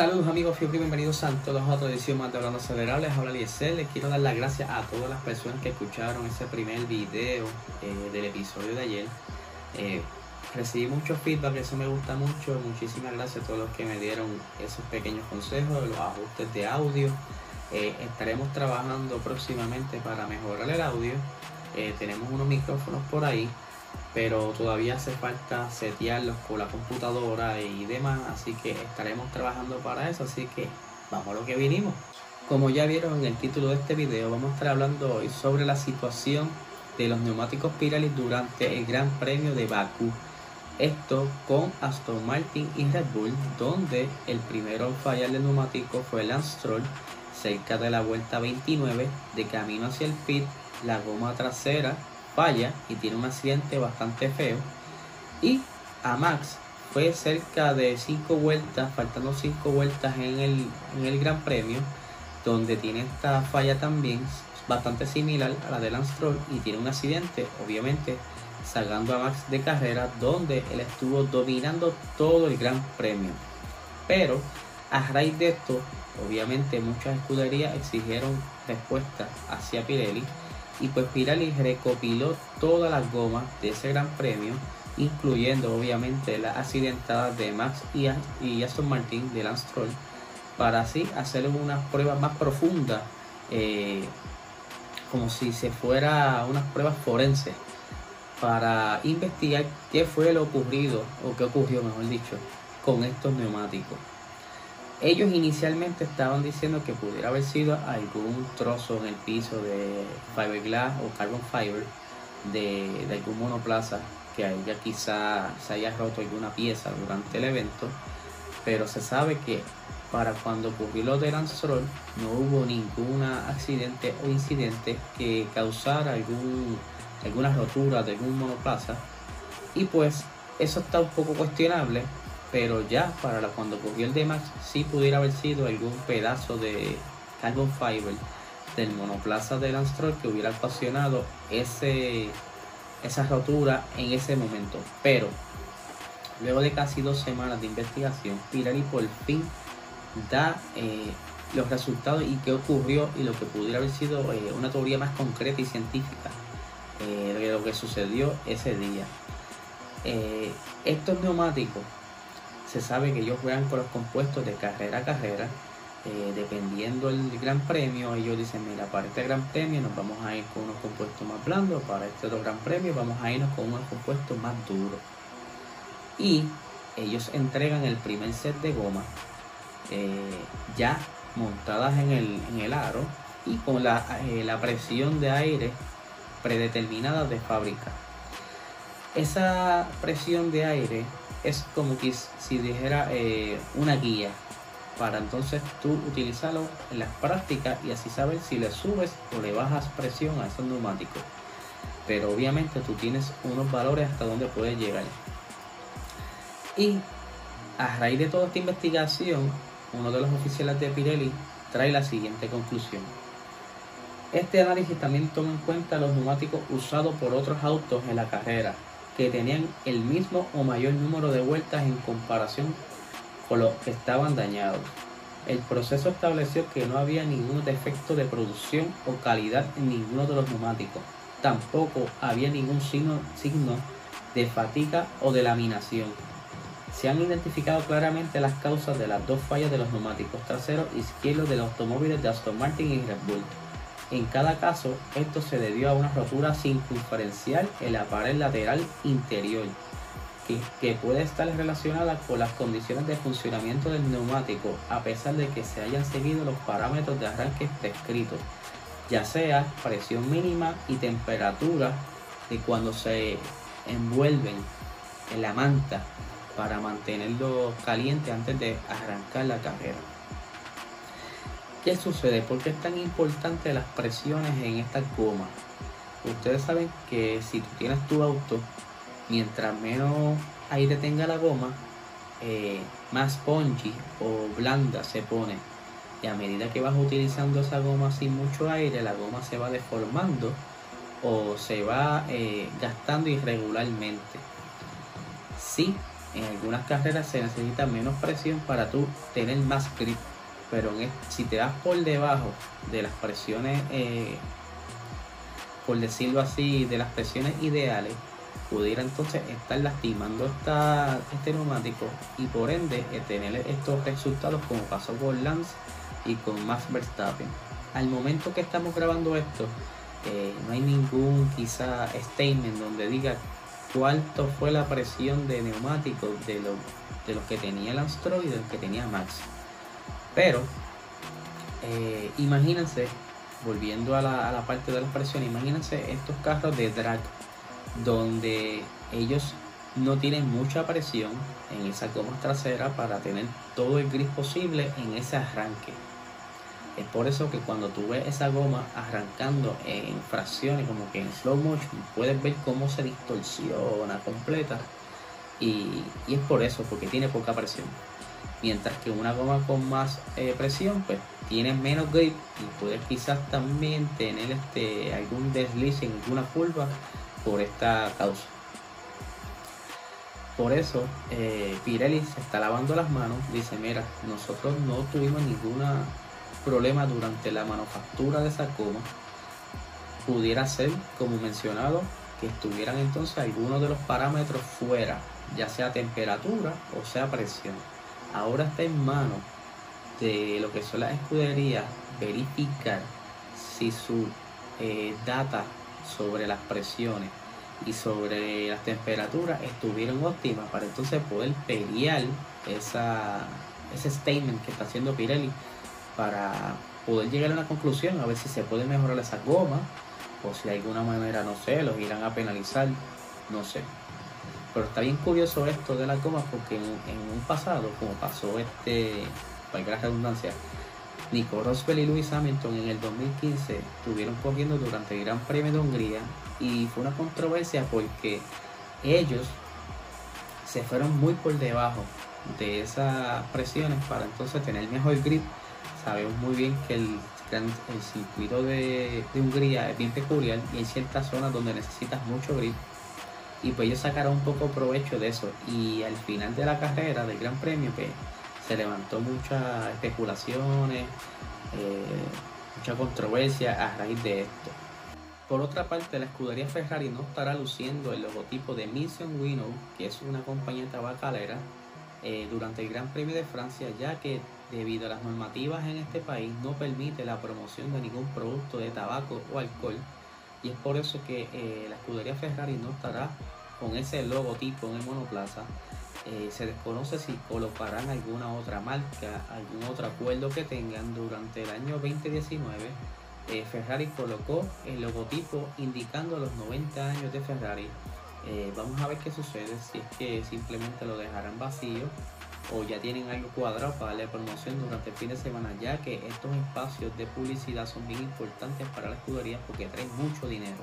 Saludos amigos Fiocri, bienvenidos a todos a otra edición más de Hablando Acelerable. Les habla Liesel. Les quiero dar las gracias a todas las personas que escucharon ese primer video eh, del episodio de ayer. Eh, recibí mucho feedback, eso me gusta mucho. Muchísimas gracias a todos los que me dieron esos pequeños consejos, los ajustes de audio. Eh, estaremos trabajando próximamente para mejorar el audio. Eh, tenemos unos micrófonos por ahí, pero todavía hace falta setearlos con la computadora y demás, así que estaremos trabajando para eso, así que vamos a lo que vinimos. Como ya vieron en el título de este video, vamos a estar hablando hoy sobre la situación de los neumáticos Pirelli durante el Gran Premio de Bakú. Esto con Aston Martin y Red Bull, donde el primero en fallar el neumático fue Lance Stroll, cerca de la vuelta 29, de camino hacia el pit, la goma trasera falla y tiene un accidente bastante feo. Y a Max fue cerca de 5 vueltas, faltando 5 vueltas en el, en el Gran Premio, donde tiene esta falla también bastante similar a la de Lance Stroll y tiene un accidente, obviamente sacando a Max de carrera, donde él estuvo dominando todo el Gran Premio. Pero a raíz de esto, obviamente muchas escuderías exigieron respuesta hacia Pirelli y pues Pirelli recopiló todas las gomas de ese gran premio, incluyendo obviamente las accidentadas de Max y, y Aston Martin de Lance Stroll, para así hacer unas pruebas más profundas, eh, como si se fuera unas pruebas forenses, para investigar qué fue lo ocurrido, o qué ocurrió, mejor dicho, con estos neumáticos. Ellos inicialmente estaban diciendo que pudiera haber sido algún trozo en el piso de fiberglass o carbon fiber de, algún monoplaza que haya quizá se haya roto alguna pieza durante el evento, pero se sabe que para cuando ocurrió lo de Lance no hubo ningún accidente o incidente que causara algún, alguna rotura de algún monoplaza. Y pues eso está un poco cuestionable pero ya para cuando ocurrió el de Max sí pudiera haber sido algún pedazo de carbon fiber del monoplaza de Lance Stroll que hubiera ocasionado ese esa rotura en ese momento. Pero luego de casi dos semanas de investigación Pirelli por fin da eh, los resultados y qué ocurrió y lo que pudiera haber sido eh, una teoría más concreta y científica eh, de lo que sucedió ese día. Estos neumáticos se sabe que ellos juegan con los compuestos de carrera a carrera. Eh, dependiendo el gran premio, ellos dicen, mira, para este gran premio nos vamos a ir con unos compuestos más blandos, para este otro gran premio vamos a irnos con unos compuestos más duros. Y ellos entregan el primer set de goma eh, ya montadas en el, en el aro y con la, eh, la presión de aire predeterminada de fábrica. Esa presión de aire es como que si dijera eh, una guía para entonces tú utilizarlo en las prácticas y así saber si le subes o le bajas presión a esos neumáticos. Pero obviamente tú tienes unos valores hasta donde puedes llegar. Y a raíz de toda esta investigación, uno de los oficiales de Pirelli trae la siguiente conclusión. Este análisis también toma en cuenta los neumáticos usados por otros autos en la carrera, que tenían el mismo o mayor número de vueltas en comparación con los que estaban dañados. El proceso estableció que no había ningún defecto de producción o calidad en ninguno de los neumáticos. Tampoco había ningún signo, de fatiga o de laminación. Se han identificado claramente las causas de las dos fallas de los neumáticos traseros izquierdos de los automóviles de Aston Martin y Red Bull. En cada caso, esto se debió a una rotura circunferencial en la pared lateral interior, que, puede estar relacionada con las condiciones de funcionamiento del neumático, a pesar de que se hayan seguido los parámetros de arranque prescritos, ya sea presión mínima y temperatura de cuando se envuelven en la manta para mantenerlo caliente antes de arrancar la carrera. ¿Qué sucede? ¿Por qué es tan importante las presiones en esta goma? Ustedes saben que si tú tienes tu auto, mientras menos aire tenga la goma, eh, más spongy o blanda se pone. Y a medida que vas utilizando esa goma sin mucho aire, la goma se va deformando o se va eh, gastando irregularmente. Sí, en algunas carreras se necesita menos presión para tú tener más grip, pero si te das por debajo de las presiones, eh, por decirlo así, de las presiones ideales, pudiera entonces estar lastimando esta, este neumático y por ende eh, tener estos resultados como pasó con Lance y con Max Verstappen. Al momento que estamos grabando esto, eh, no hay ningún quizá statement donde diga cuánto fue la presión de neumáticos de, lo, de los que tenía Lance Stroll y de los que tenía Max. Pero eh, imagínense, volviendo a la, a la parte de la presión, imagínense estos carros de drag donde ellos no tienen mucha presión en esa goma trasera para tener todo el grip posible en ese arranque. Es por eso que cuando tú ves esa goma arrancando en fracciones, como que en slow motion, puedes ver cómo se distorsiona completa. Y, es por eso, porque tiene poca presión. Mientras que una goma con más eh, presión, pues tiene menos grip y puedes quizás también tener este, algún desliz en alguna curva por esta causa. Por eso eh, Pirelli se está lavando las manos, dice, mira, nosotros no tuvimos ningún problema durante la manufactura de esa goma. Pudiera ser, como mencionado, que estuvieran entonces algunos de los parámetros fuera, ya sea temperatura o sea presión. Ahora está en manos de lo que son las escuderías verificar si su eh, data sobre las presiones y sobre las temperaturas estuvieron óptimas para entonces poder pelear esa, ese statement que está haciendo Pirelli para poder llegar a una conclusión, a ver si se puede mejorar esa goma o si de alguna manera, no sé, los irán a penalizar, no sé. Pero está bien curioso esto de las gomas porque en, un pasado, como pasó este, para la redundancia, Nico Rosberg y Lewis Hamilton en el 2015 estuvieron corriendo durante el Gran Premio de Hungría y fue una controversia porque ellos se fueron muy por debajo de esas presiones para entonces tener mejor grip. Sabemos muy bien que el, circuito de, Hungría es bien peculiar y hay ciertas zonas donde necesitas mucho grip y pues ellos sacaron un poco provecho de eso y al final de la carrera del Gran Premio pues, se levantó muchas especulaciones, eh, mucha controversia a raíz de esto. Por otra parte, la escudería Ferrari no estará luciendo el logotipo de Mission Winnow, que es una compañía tabacalera, eh, durante el Gran Premio de Francia, ya que debido a las normativas en este país no permite la promoción de ningún producto de tabaco o alcohol. Y es por eso que eh, la escudería Ferrari no estará con ese logotipo en el monoplaza. Eh, se desconoce si colocarán alguna otra marca, algún otro acuerdo que tengan durante el año 2019. Eh, Ferrari colocó el logotipo indicando los 90 años de Ferrari. Vamos a ver qué sucede, si es que simplemente lo dejarán vacío o ya tienen algo cuadrado para darle promoción durante el fin de semana, ya que estos espacios de publicidad son bien importantes para la escudería porque traen mucho dinero.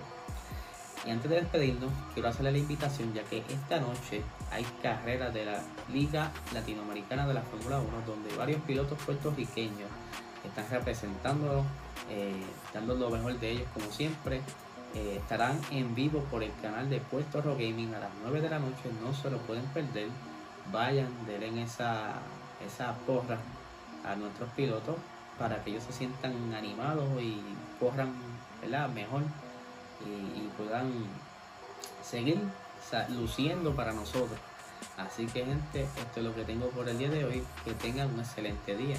Y antes de despedirnos, quiero hacerle la invitación ya que esta noche hay carreras de la Liga Latinoamericana de la Fórmula 1 donde varios pilotos puertorriqueños están representando, eh, dando lo mejor de ellos como siempre. Eh, estarán en vivo por el canal de Puerto Rock Gaming a las 9 de la noche, no se lo pueden perder. Vayan, den esa, esa porra a nuestros pilotos para que ellos se sientan animados y corran mejor y, puedan seguir luciendo para nosotros. Así que gente, esto es lo que tengo por el día de hoy. Que tengan un excelente día.